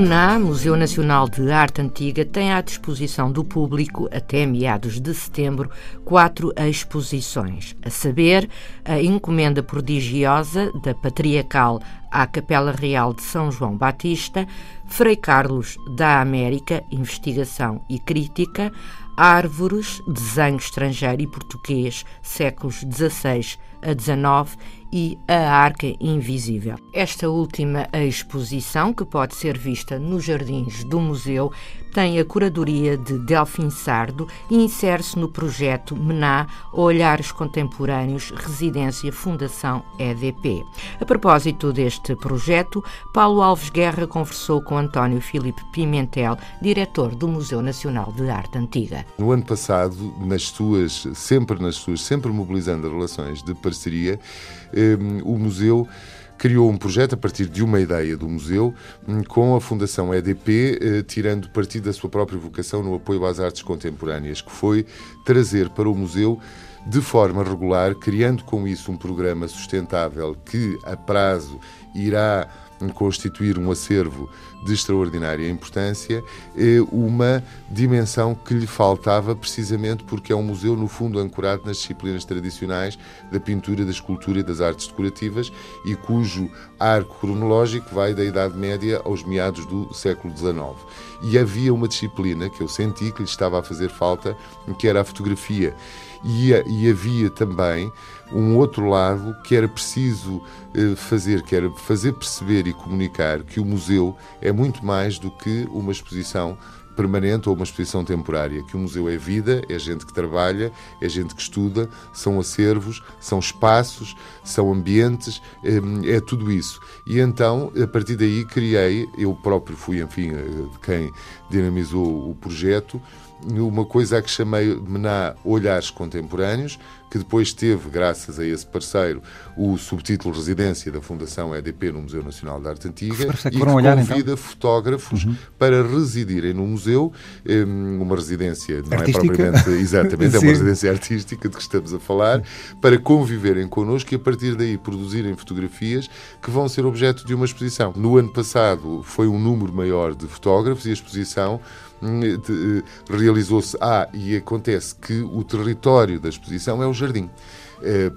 O MNA, Museu Nacional de Arte Antiga, tem à disposição do público, até meados de setembro, quatro exposições, a saber, a Encomenda Prodigiosa da Patriarcal à Capela Real de São João Batista, Frei Carlos da América, Investigação e Crítica, Árvores, Desenho Estrangeiro e Português, séculos XVI a XIX e A Arca Invisível. Esta última exposição, que pode ser vista nos jardins do museu, tem a curadoria de Delfim Sardo e insere-se no projeto MENA Olhares Contemporâneos Residência Fundação EDP. A propósito deste projeto, Paulo Alves Guerra conversou com António Filipe Pimentel, diretor do Museu Nacional de Arte Antiga. No ano passado, nas suas, sempre nas suas, sempre mobilizando relações de parceria, Ehm, o museu criou um projeto a partir de uma ideia do museu hum, com a Fundação EDP, eh, tirando partido da sua própria vocação no apoio às artes contemporâneas, que foi trazer para o museu de forma regular, criando com isso um programa sustentável que a prazo irá constituir um acervo de extraordinária importância, é uma dimensão que lhe faltava precisamente porque é um museu, no fundo, ancorado nas disciplinas tradicionais da pintura, da escultura e das artes decorativas e cujo arco cronológico vai da Idade Média aos meados do século XIX. E havia uma disciplina que eu senti que lhe estava a fazer falta, que era a fotografia. E, e havia também um outro lado que era preciso eh, fazer, que era fazer perceber e comunicar que o museu é muito mais do que uma exposição permanente ou uma exposição temporária, que o museu é vida, é gente que trabalha, é gente que estuda, são acervos, são espaços, são ambientes, é, é tudo isso. E então, a partir daí, criei, eu próprio fui, enfim, eh, quem dinamizou o projeto, uma coisa a que chamei Mená Olhares Contemporâneos, que depois teve, graças a esse parceiro, o subtítulo Residência da Fundação EDP no Museu Nacional da Arte Antiga que e que olhar, convida então? fotógrafos uhum. para residirem no museu, uma residência, não artística. é propriamente, exatamente, é uma residência artística de que estamos a falar, para conviverem connosco e a partir daí produzirem fotografias que vão ser objeto de uma exposição. No ano passado foi um número maior de fotógrafos e a exposição hum, eh, realizou-se. Ah, e acontece que o território da exposição é o jardim. É,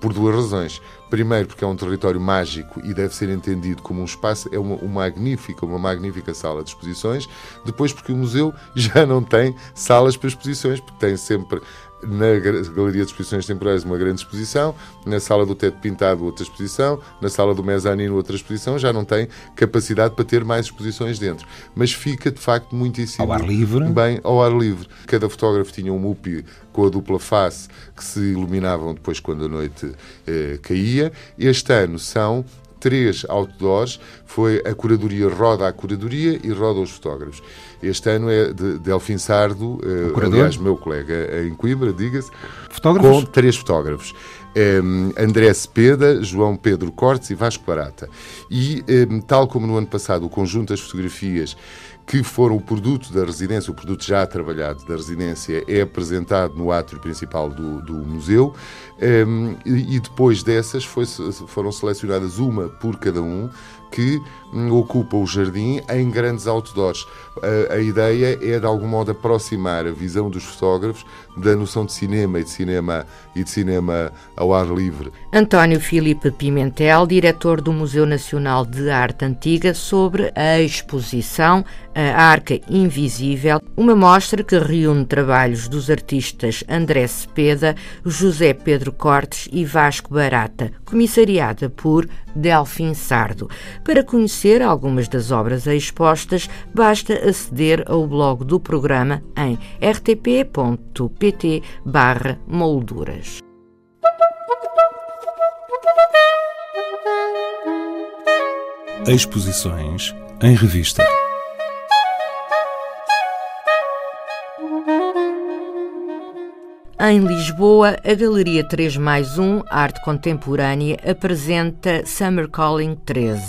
por duas razões. Primeiro, porque é um território mágico e deve ser entendido como um espaço, é uma, uma, magnífica, uma magnífica sala de exposições. Depois, porque o museu já não tem salas para exposições, porque tem sempre na Galeria de Exposições Temporais uma grande exposição, na Sala do Teto Pintado outra exposição, na Sala do Mezanino outra exposição, já não tem capacidade para ter mais exposições dentro. Mas fica, de facto, muitíssimo... Ao ar livre? Bem, ao ar livre. Cada fotógrafo tinha um MUPI com a dupla face que se iluminavam depois quando a noite eh, caía. Este ano são três outdoors, foi a curadoria roda a curadoria e roda os fotógrafos. Este ano é de Delfim Sardo, uh, aliás, meu colega em Coimbra, diga-se, com três fotógrafos. Um, André Cepeda, João Pedro Cortes e Vasco Barata. E, um, tal como no ano passado, o conjunto das fotografias que foram o produto da residência, o produto já trabalhado da residência, é apresentado no átrio principal do, do museu. Um, e depois dessas foi, foram selecionadas uma por cada um que ocupa o jardim em grandes outdoors. A, a, ideia é, de algum modo, aproximar a visão dos fotógrafos da noção de cinema e de cinema, e de cinema ao ar livre. António Filipe Pimentel, diretor do Museu Nacional de Arte Antiga, sobre a exposição A Arca Invisível, uma mostra que reúne trabalhos dos artistas André Cepeda, José Pedro Cortes e Vasco Barata, comissariada por Delfim Sardo. Para conhecer algumas das obras expostas, basta aceder ao blog do programa em rtp.pt molduras. Exposições em revista. Em Lisboa, a Galeria 3 mais 1, Arte Contemporânea, apresenta Summer Calling 13.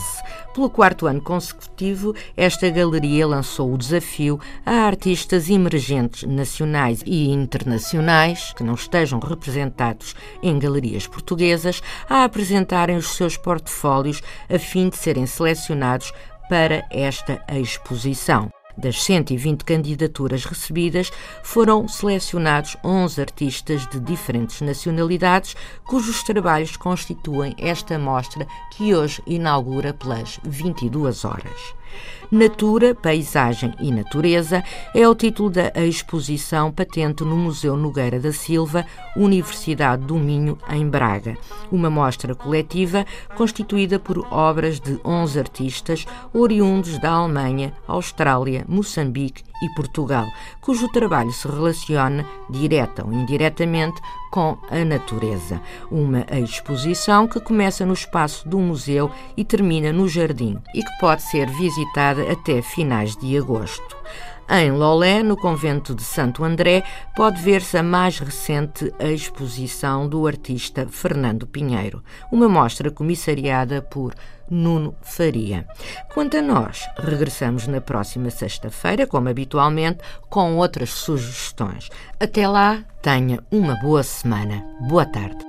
Pelo quarto ano consecutivo, esta galeria lançou o desafio a artistas emergentes nacionais e internacionais que não estejam representados em galerias portuguesas a apresentarem os seus portfólios a fim de serem selecionados para esta exposição. Das 120 candidaturas recebidas, foram selecionados 11 artistas de diferentes nacionalidades, cujos trabalhos constituem esta mostra que hoje inaugura pelas 22 horas. Natura, Paisagem e Natureza é o título da exposição patente no Museu Nogueira da Silva, Universidade do Minho, em Braga. Uma mostra coletiva constituída por obras de 11 artistas oriundos da Alemanha, Austrália, Moçambique e Portugal, cujo trabalho se relaciona, direta ou indiretamente, com a natureza. Uma exposição que começa no espaço do museu e termina no jardim e que pode ser visitada até finais de agosto. Em Lolé, no convento de Santo André, pode ver-se a mais recente exposição do artista Fernando Pinheiro, uma mostra comissariada por Nuno Faria. Quanto a nós, regressamos na próxima sexta-feira, como habitualmente, com outras sugestões. Até lá, tenha uma boa semana. Boa tarde.